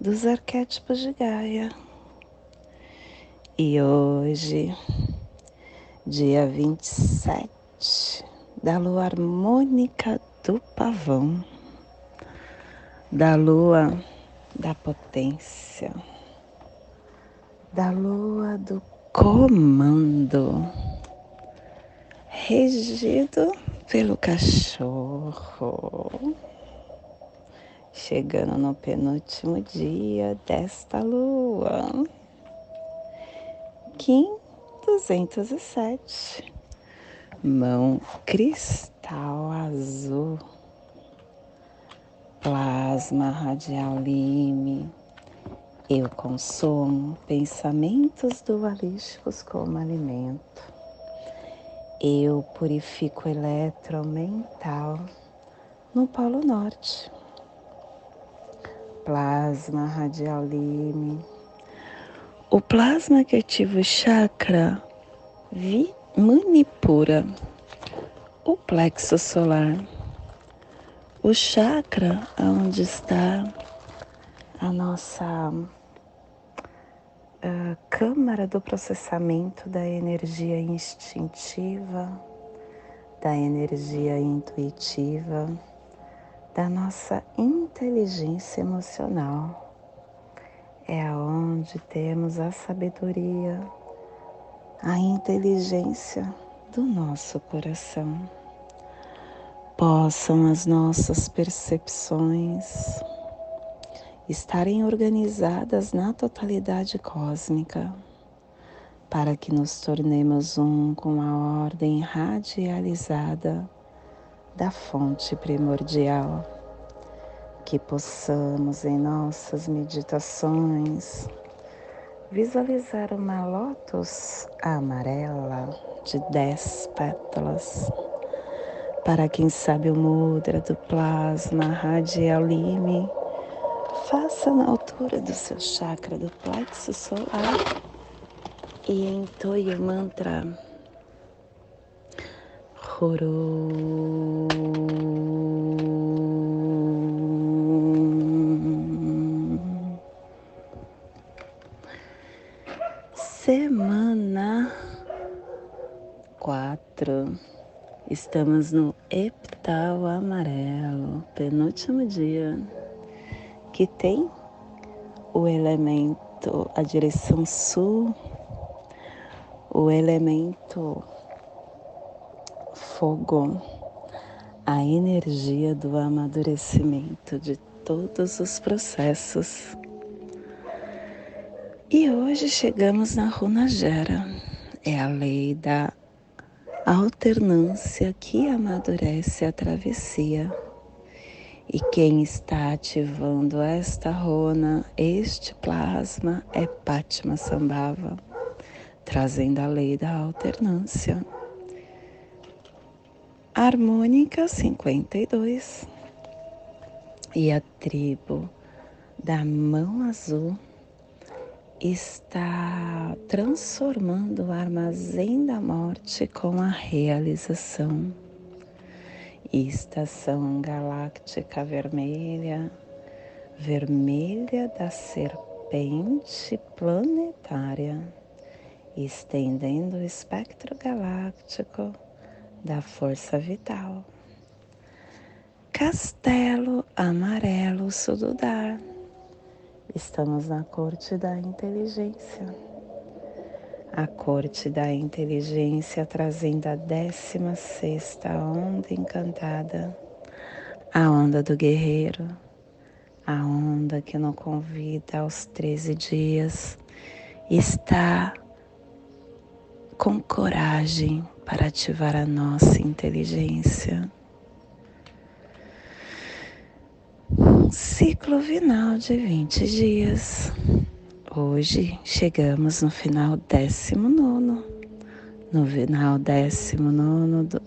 dos arquétipos de Gaia. E hoje, dia 27 da lua harmônica do pavão, da lua da potência, da lua do comando, regido pelo cachorro chegando no penúltimo dia desta lua. Kim 207, mão cristal azul, plasma radial lime. Eu consumo pensamentos dualísticos como alimento. Eu purifico eletromental no Polo Norte plasma radial lime. O plasma que ativa o chakra vi manipura, o plexo solar, o chakra onde está a nossa a câmara do processamento da energia instintiva, da energia intuitiva da nossa inteligência emocional. É aonde temos a sabedoria, a inteligência do nosso coração. Possam as nossas percepções estarem organizadas na totalidade cósmica, para que nos tornemos um com a ordem radializada da fonte primordial, que possamos em nossas meditações visualizar uma lótus amarela de dez pétalas. Para quem sabe o mudra do plasma radial lime, faça na altura do seu chakra do plexo solar e entoie o mantra Semana quatro. Estamos no epital amarelo, penúltimo dia, que tem o elemento, a direção sul, o elemento fogo, a energia do amadurecimento de todos os processos. E hoje chegamos na Runa Gera, é a lei da alternância que amadurece a travessia. E quem está ativando esta runa, este plasma, é Patma Sambhava, trazendo a lei da alternância harmônica 52 e a tribo da mão azul está transformando o armazém da morte com a realização. Estação galáctica vermelha, vermelha da serpente planetária, estendendo o espectro galáctico da força vital. Castelo Amarelo Sududar. Estamos na corte da inteligência. A corte da inteligência trazendo a 16 sexta onda encantada, a onda do guerreiro, a onda que nos convida aos 13 dias, está com coragem para ativar a nossa inteligência. Ciclo final de 20 dias. Hoje chegamos no final décimo nono, no final décimo nono, do,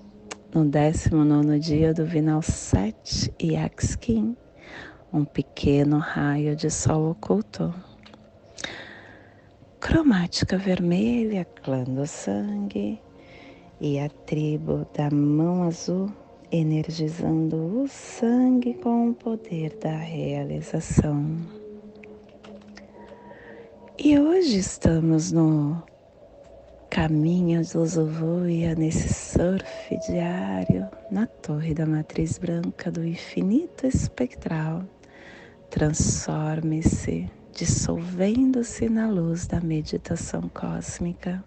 no décimo nono dia do Vinal 7 e Axkin, um pequeno raio de sol oculto. Cromática vermelha, clã do sangue e a tribo da mão azul energizando o sangue com o poder da realização. E hoje estamos no caminho do Zovoia, nesse surf diário na torre da matriz branca do infinito espectral. Transforme-se, dissolvendo-se na luz da meditação cósmica.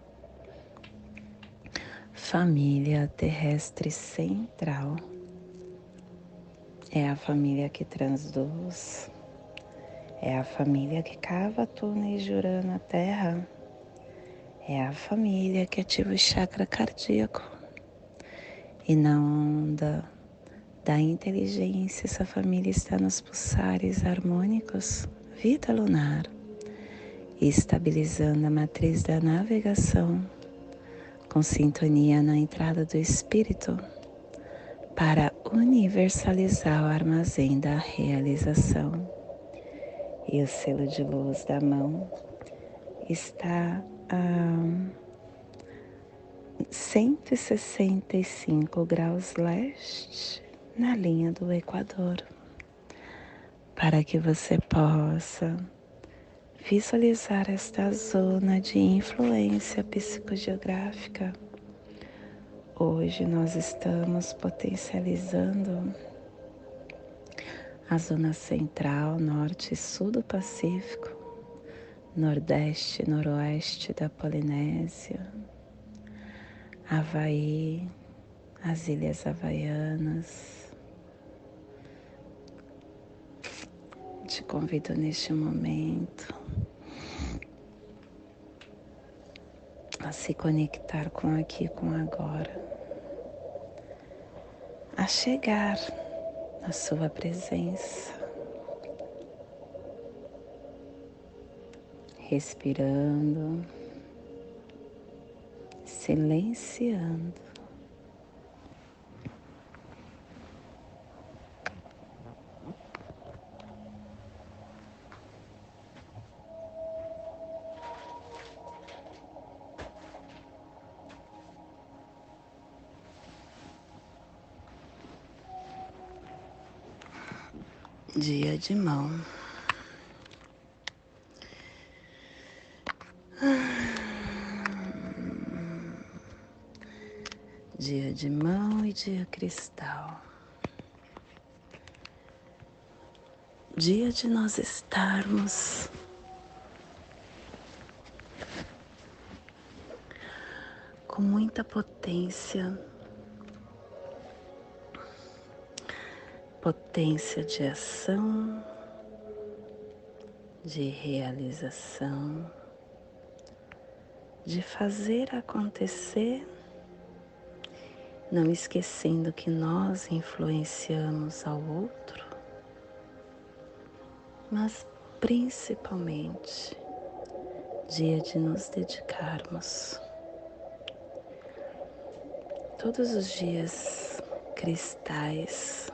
Família terrestre central é a família que transduz é a família que cava túneis de Urano na Terra. É a família que ativa o chakra cardíaco. E na onda da inteligência, essa família está nos pulsares harmônicos, vida lunar, estabilizando a matriz da navegação, com sintonia na entrada do espírito, para universalizar o armazém da realização. E o selo de luz da mão está a 165 graus leste na linha do Equador, para que você possa visualizar esta zona de influência psicogeográfica. Hoje nós estamos potencializando a zona central, norte e sul do Pacífico, nordeste e noroeste da Polinésia, Havaí, as Ilhas Havaianas. Te convido neste momento a se conectar com aqui, com agora, a chegar a Sua presença. Respirando, silenciando. De mão. Dia de mão e dia cristal. Dia de nós estarmos com muita potência potência de ação, de realização, de fazer acontecer, não esquecendo que nós influenciamos ao outro, mas principalmente dia de nos dedicarmos. Todos os dias cristais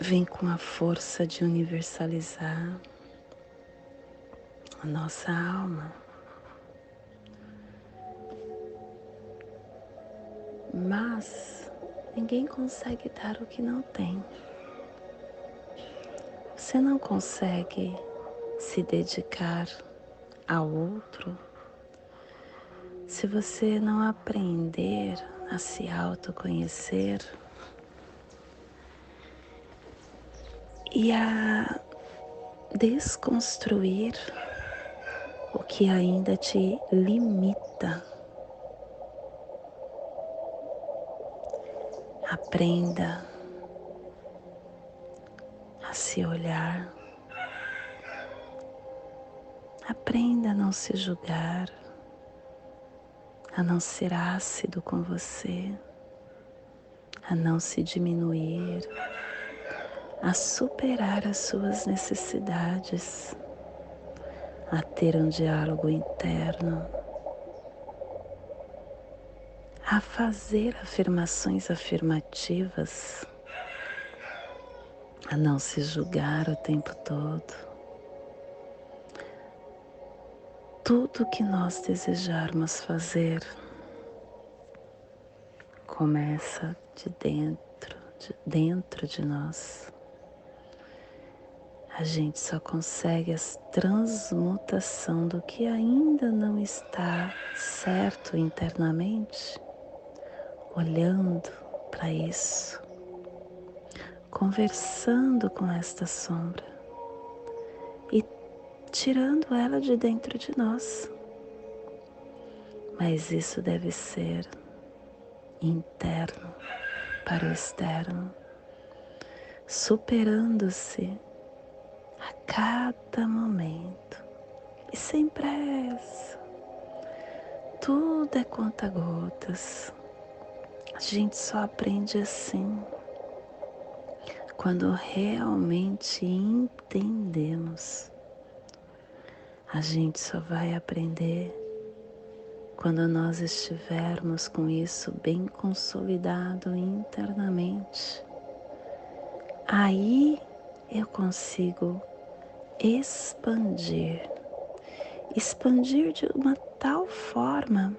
vem com a força de universalizar a nossa alma. Mas ninguém consegue dar o que não tem. Você não consegue se dedicar ao outro se você não aprender a se autoconhecer e a desconstruir o que ainda te limita. Aprenda a se olhar. Aprenda a não se julgar, a não ser ácido com você, a não se diminuir a superar as suas necessidades, a ter um diálogo interno, a fazer afirmações afirmativas, a não se julgar o tempo todo. tudo que nós desejarmos fazer começa de dentro, de dentro de nós. A gente só consegue a transmutação do que ainda não está certo internamente, olhando para isso, conversando com esta sombra e tirando ela de dentro de nós. Mas isso deve ser interno para o externo, superando-se a cada momento e sem pressa. Tudo é conta-gotas. A gente só aprende assim quando realmente entendemos a gente só vai aprender quando nós estivermos com isso bem consolidado internamente. Aí eu consigo expandir, expandir de uma tal forma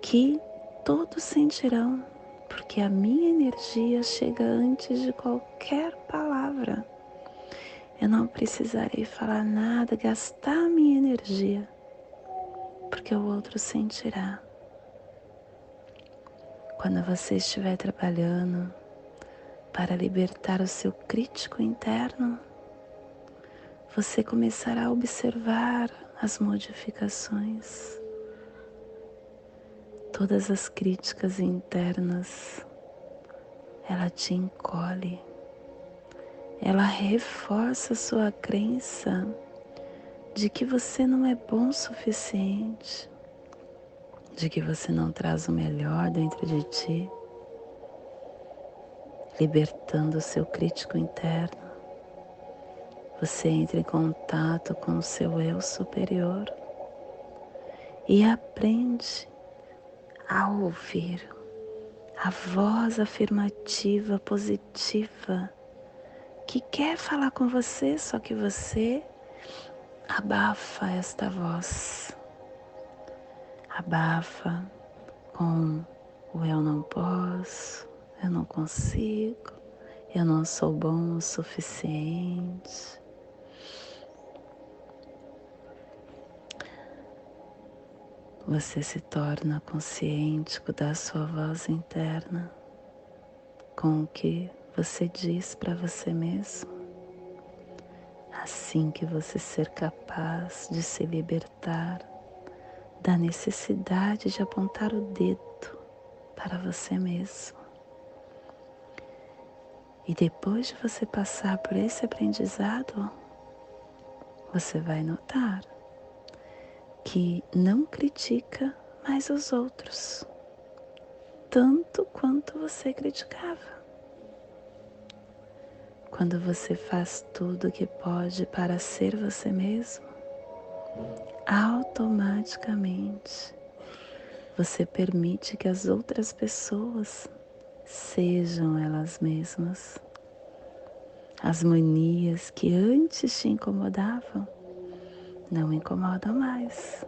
que todos sentirão, porque a minha energia chega antes de qualquer palavra. Eu não precisarei falar nada, gastar minha energia, porque o outro sentirá. Quando você estiver trabalhando para libertar o seu crítico interno, você começará a observar as modificações. Todas as críticas internas, ela te encolhe ela reforça sua crença de que você não é bom o suficiente, de que você não traz o melhor dentro de ti, libertando o seu crítico interno. Você entra em contato com o seu eu superior e aprende a ouvir a voz afirmativa positiva que quer falar com você, só que você abafa esta voz. Abafa com o eu não posso, eu não consigo, eu não sou bom o suficiente. Você se torna consciente da sua voz interna, com o que você diz para você mesmo, assim que você ser capaz de se libertar da necessidade de apontar o dedo para você mesmo. E depois de você passar por esse aprendizado, você vai notar que não critica mais os outros, tanto quanto você criticava quando você faz tudo o que pode para ser você mesmo, automaticamente você permite que as outras pessoas sejam elas mesmas. As manias que antes te incomodavam não incomodam mais.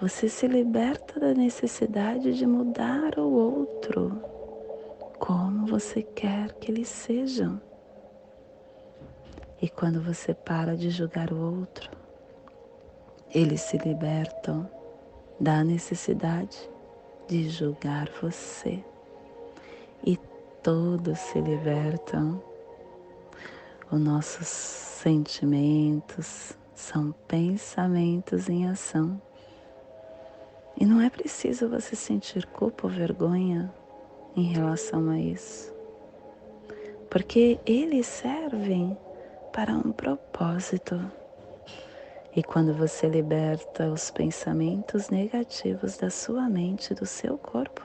Você se liberta da necessidade de mudar o outro como você quer que eles sejam. E quando você para de julgar o outro, eles se libertam da necessidade de julgar você. E todos se libertam. Os nossos sentimentos são pensamentos em ação. E não é preciso você sentir culpa ou vergonha em relação a isso, porque eles servem para um propósito. E quando você liberta os pensamentos negativos da sua mente e do seu corpo,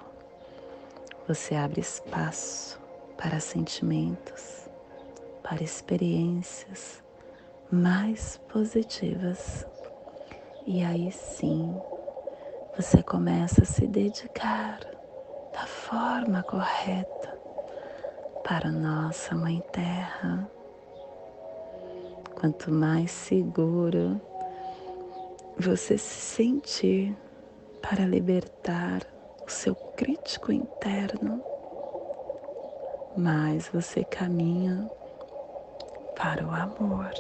você abre espaço para sentimentos, para experiências mais positivas. E aí sim, você começa a se dedicar da forma correta para nossa Mãe Terra. Quanto mais seguro você se sentir para libertar o seu crítico interno, mais você caminha para o amor.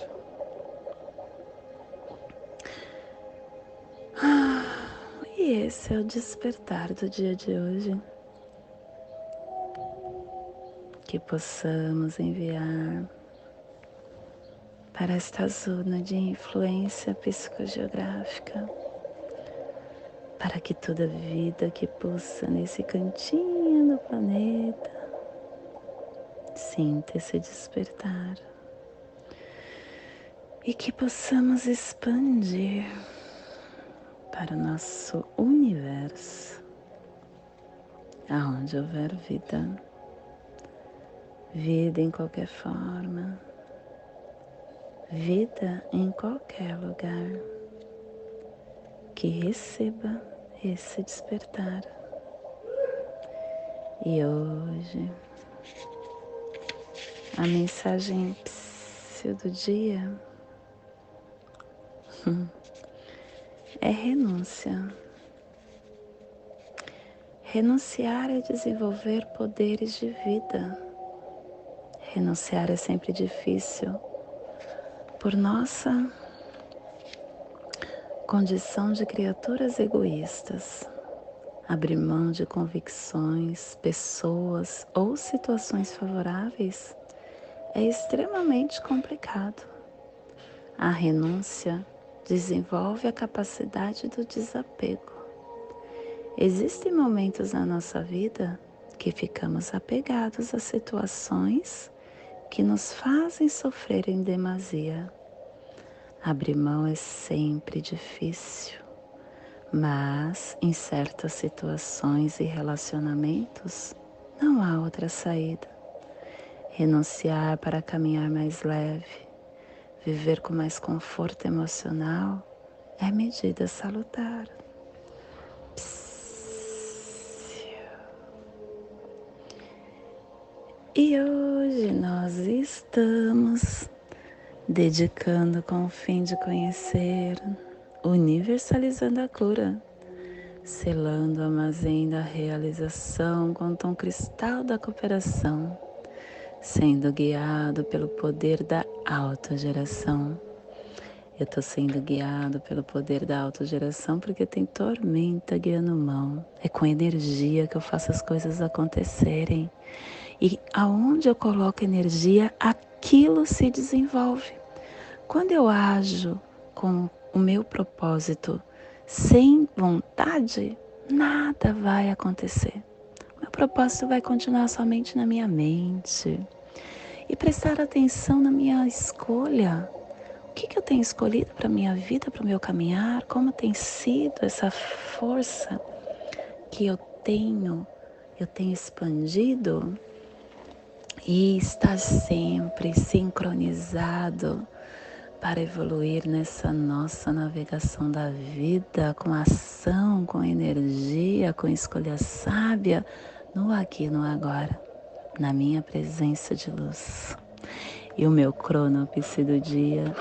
E esse é o despertar do dia de hoje. Que possamos enviar para esta zona de influência psicogeográfica, para que toda vida que pulsa nesse cantinho do planeta sinta esse despertar e que possamos expandir para o nosso universo, aonde houver vida, vida em qualquer forma, vida em qualquer lugar, que receba esse despertar. E hoje, a mensagem do dia é renúncia. Renunciar é desenvolver poderes de vida. Renunciar é sempre difícil por nossa condição de criaturas egoístas. Abrir mão de convicções, pessoas ou situações favoráveis é extremamente complicado. A renúncia desenvolve a capacidade do desapego. Existem momentos na nossa vida que ficamos apegados a situações que nos fazem sofrer em demasia. Abrir mão é sempre difícil, mas em certas situações e relacionamentos não há outra saída. Renunciar para caminhar mais leve Viver com mais conforto emocional é medida salutar. E hoje nós estamos dedicando com o fim de conhecer, universalizando a cura, selando o armazém da realização com o tom cristal da cooperação sendo guiado pelo poder da autogeração. Eu estou sendo guiado pelo poder da autogeração porque tem tormenta guiando mão. É com energia que eu faço as coisas acontecerem. E aonde eu coloco energia, aquilo se desenvolve. Quando eu ajo com o meu propósito sem vontade, nada vai acontecer propósito vai continuar somente na minha mente. E prestar atenção na minha escolha. O que, que eu tenho escolhido para minha vida, para o meu caminhar? Como tem sido essa força que eu tenho, eu tenho expandido? E estar sempre sincronizado para evoluir nessa nossa navegação da vida com ação, com energia, com escolha sábia, no aqui no agora, na minha presença de luz. E o meu cronopse do dia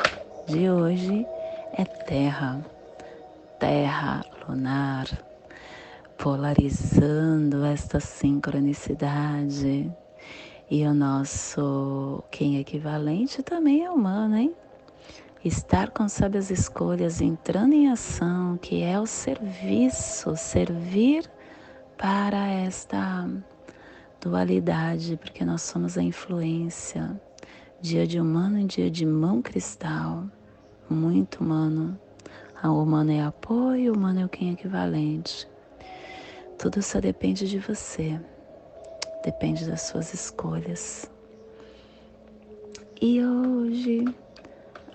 de hoje é Terra, Terra lunar, polarizando esta sincronicidade. E o nosso quem é equivalente também é humano, hein? Estar com sábias escolhas, entrando em ação, que é o serviço, servir para esta dualidade, porque nós somos a influência. Dia de humano e dia de mão cristal, muito humano. A humano é apoio, o humano é o quem equivalente. Tudo só depende de você, depende das suas escolhas. E hoje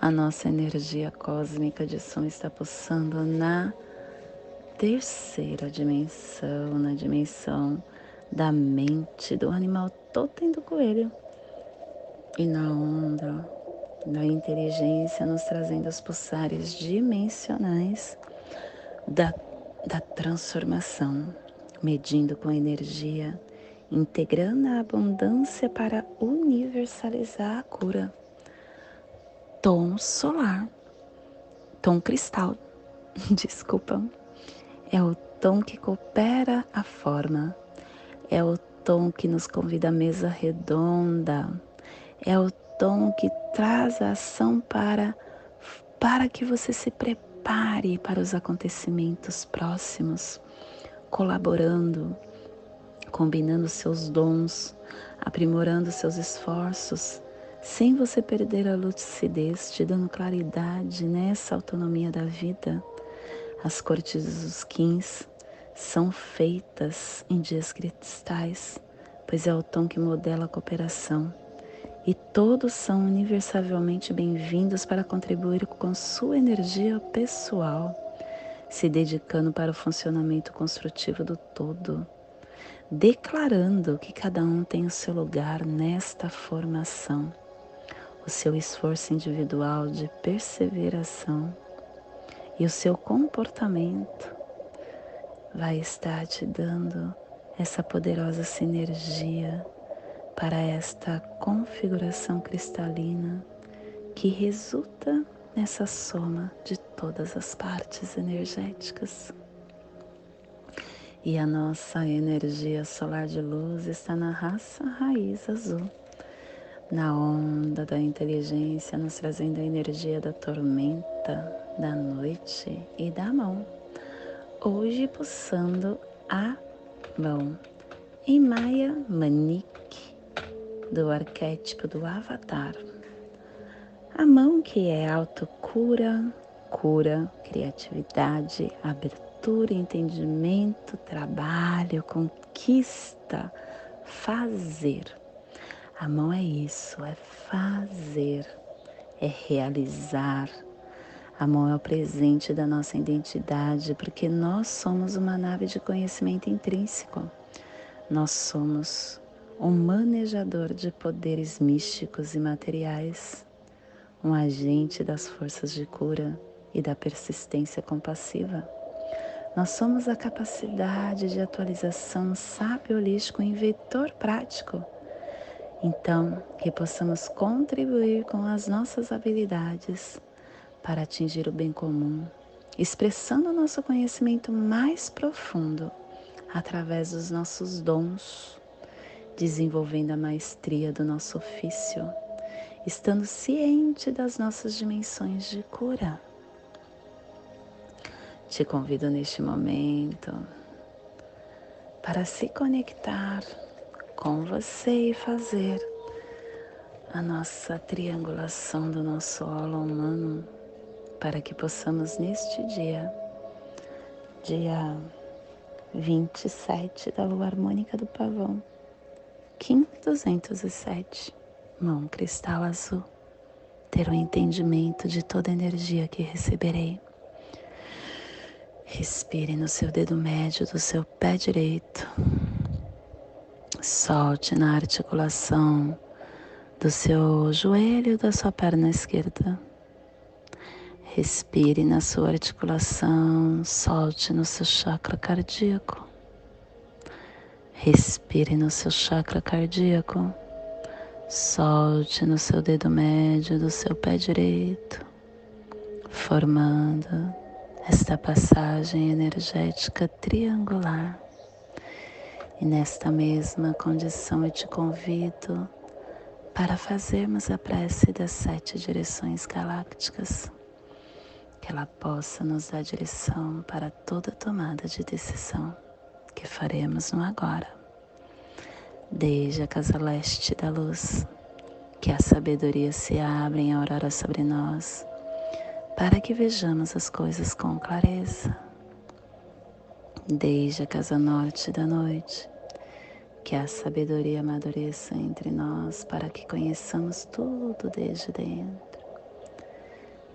a nossa energia cósmica de som está pulsando na terceira dimensão, na dimensão da mente do animal totem do coelho. E na onda da inteligência, nos trazendo os pulsares dimensionais da, da transformação, medindo com energia, integrando a abundância para universalizar a cura. Tom solar, tom cristal, desculpa, é o tom que coopera a forma, é o tom que nos convida à mesa redonda, é o tom que traz a ação para, para que você se prepare para os acontecimentos próximos, colaborando, combinando seus dons, aprimorando seus esforços, sem você perder a lucidez, te dando claridade nessa autonomia da vida. As cortes dos quins são feitas em dias cristais, pois é o tom que modela a cooperação. E todos são universalmente bem-vindos para contribuir com sua energia pessoal, se dedicando para o funcionamento construtivo do todo, declarando que cada um tem o seu lugar nesta formação, o seu esforço individual de perseveração e o seu comportamento vai estar te dando essa poderosa sinergia para esta configuração cristalina que resulta nessa soma de todas as partes energéticas. E a nossa energia solar de luz está na raça raiz azul, na onda da inteligência, nos trazendo a energia da tormenta, da noite e da mão. Hoje pulsando a mão em Maya Manik do arquétipo do Avatar. A mão que é autocura, cura, criatividade, abertura, entendimento, trabalho, conquista, fazer. A mão é isso, é fazer, é realizar. A mão é o presente da nossa identidade, porque nós somos uma nave de conhecimento intrínseco. Nós somos um manejador de poderes místicos e materiais, um agente das forças de cura e da persistência compassiva. Nós somos a capacidade de atualização sábio holístico em vetor prático. Então, que possamos contribuir com as nossas habilidades para atingir o bem comum, expressando nosso conhecimento mais profundo através dos nossos dons desenvolvendo a maestria do nosso ofício, estando ciente das nossas dimensões de cura. Te convido neste momento para se conectar com você e fazer a nossa triangulação do nosso holo humano para que possamos neste dia, dia 27 da lua harmônica do pavão, Kim 207, mão cristal azul, ter o um entendimento de toda a energia que receberei. Respire no seu dedo médio do seu pé direito. Solte na articulação do seu joelho da sua perna esquerda. Respire na sua articulação, solte no seu chakra cardíaco. Respire no seu chakra cardíaco. Solte no seu dedo médio do seu pé direito, formando esta passagem energética triangular. E nesta mesma condição eu te convido para fazermos a prece das sete direções galácticas, que ela possa nos dar direção para toda tomada de decisão que faremos no agora. Desde a casa leste da luz, que a sabedoria se abra em aurora sobre nós, para que vejamos as coisas com clareza. Desde a casa norte da noite, que a sabedoria amadureça entre nós, para que conheçamos tudo desde dentro.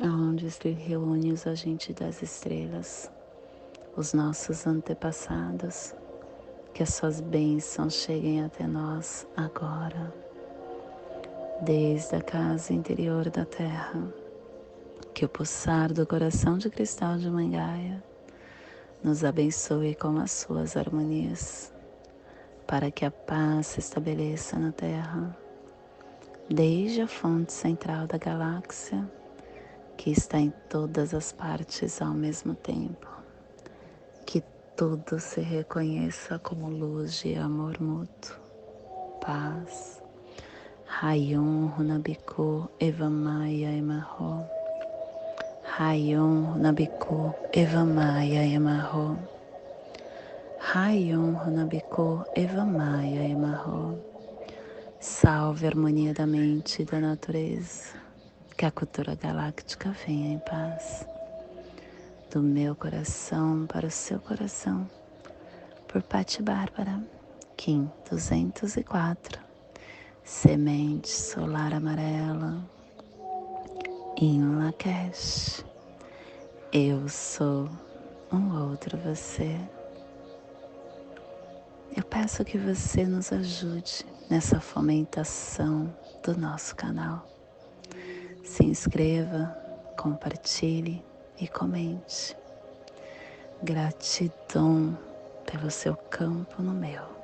onde se reúne os agentes das estrelas, os nossos antepassados, que as suas bênçãos cheguem até nós agora, desde a casa interior da terra, que o pulsar do coração de cristal de Mangaia nos abençoe com as suas harmonias, para que a paz se estabeleça na terra, desde a fonte central da galáxia, que está em todas as partes ao mesmo tempo tudo se reconheça como luz de amor mútuo, paz. Rayon Runabiku Evamaya Emarro. Rayon Runabiku Evamaya Emarro. Rayon Runabiku Evamaya Emarro. Salve a harmonia da mente e da natureza. Que a cultura galáctica venha em paz do meu coração para o seu coração, por Pati Bárbara, Kim 204, Semente Solar Amarela, em Lakesh. Eu sou um outro você. Eu peço que você nos ajude nessa fomentação do nosso canal. Se inscreva, compartilhe e comente. Gratidão pelo seu campo no meu.